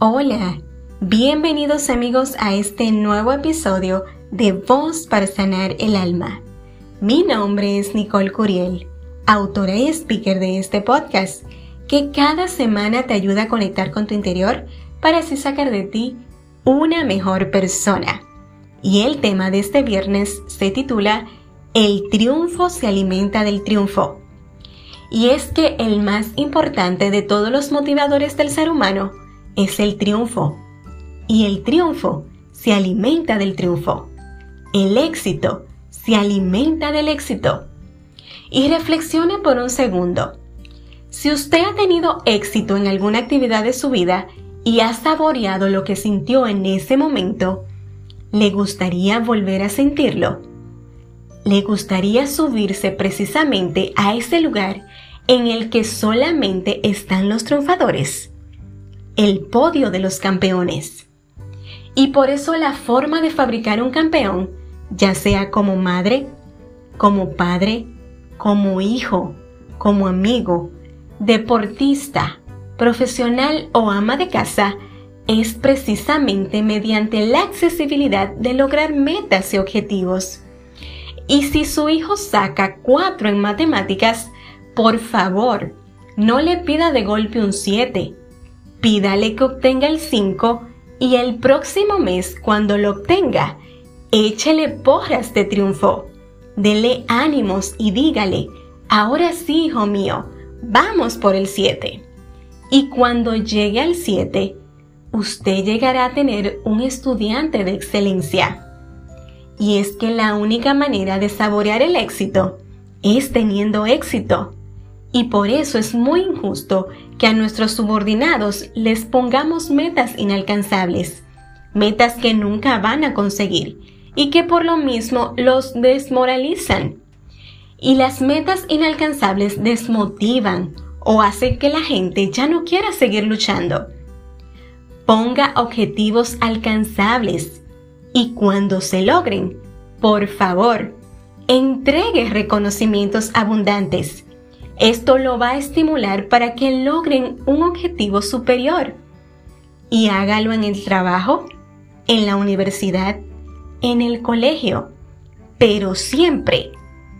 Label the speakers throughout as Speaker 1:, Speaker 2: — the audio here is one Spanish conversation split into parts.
Speaker 1: Hola, bienvenidos amigos a este nuevo episodio de Voz para Sanar el Alma. Mi nombre es Nicole Curiel, autora y speaker de este podcast, que cada semana te ayuda a conectar con tu interior para así sacar de ti una mejor persona. Y el tema de este viernes se titula El triunfo se alimenta del triunfo. Y es que el más importante de todos los motivadores del ser humano es el triunfo. Y el triunfo se alimenta del triunfo. El éxito se alimenta del éxito. Y reflexione por un segundo. Si usted ha tenido éxito en alguna actividad de su vida y ha saboreado lo que sintió en ese momento, ¿le gustaría volver a sentirlo? ¿Le gustaría subirse precisamente a ese lugar en el que solamente están los triunfadores? El podio de los campeones. Y por eso la forma de fabricar un campeón, ya sea como madre, como padre, como hijo, como amigo, deportista, profesional o ama de casa, es precisamente mediante la accesibilidad de lograr metas y objetivos. Y si su hijo saca 4 en matemáticas, por favor, no le pida de golpe un 7. Pídale que obtenga el 5 y el próximo mes, cuando lo obtenga, échele porras de triunfo. Dele ánimos y dígale, ahora sí, hijo mío, vamos por el 7. Y cuando llegue al 7, usted llegará a tener un estudiante de excelencia. Y es que la única manera de saborear el éxito es teniendo éxito. Y por eso es muy injusto que a nuestros subordinados les pongamos metas inalcanzables, metas que nunca van a conseguir y que por lo mismo los desmoralizan. Y las metas inalcanzables desmotivan o hacen que la gente ya no quiera seguir luchando. Ponga objetivos alcanzables y cuando se logren, por favor, entregue reconocimientos abundantes. Esto lo va a estimular para que logren un objetivo superior. Y hágalo en el trabajo, en la universidad, en el colegio, pero siempre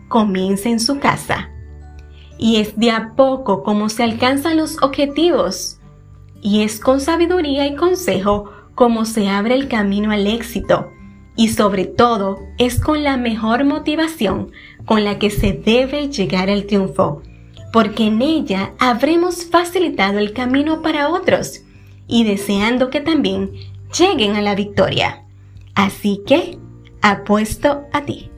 Speaker 1: comience en su casa. Y es de a poco como se alcanzan los objetivos y es con sabiduría y consejo como se abre el camino al éxito. Y sobre todo es con la mejor motivación con la que se debe llegar al triunfo, porque en ella habremos facilitado el camino para otros y deseando que también lleguen a la victoria. Así que, apuesto a ti.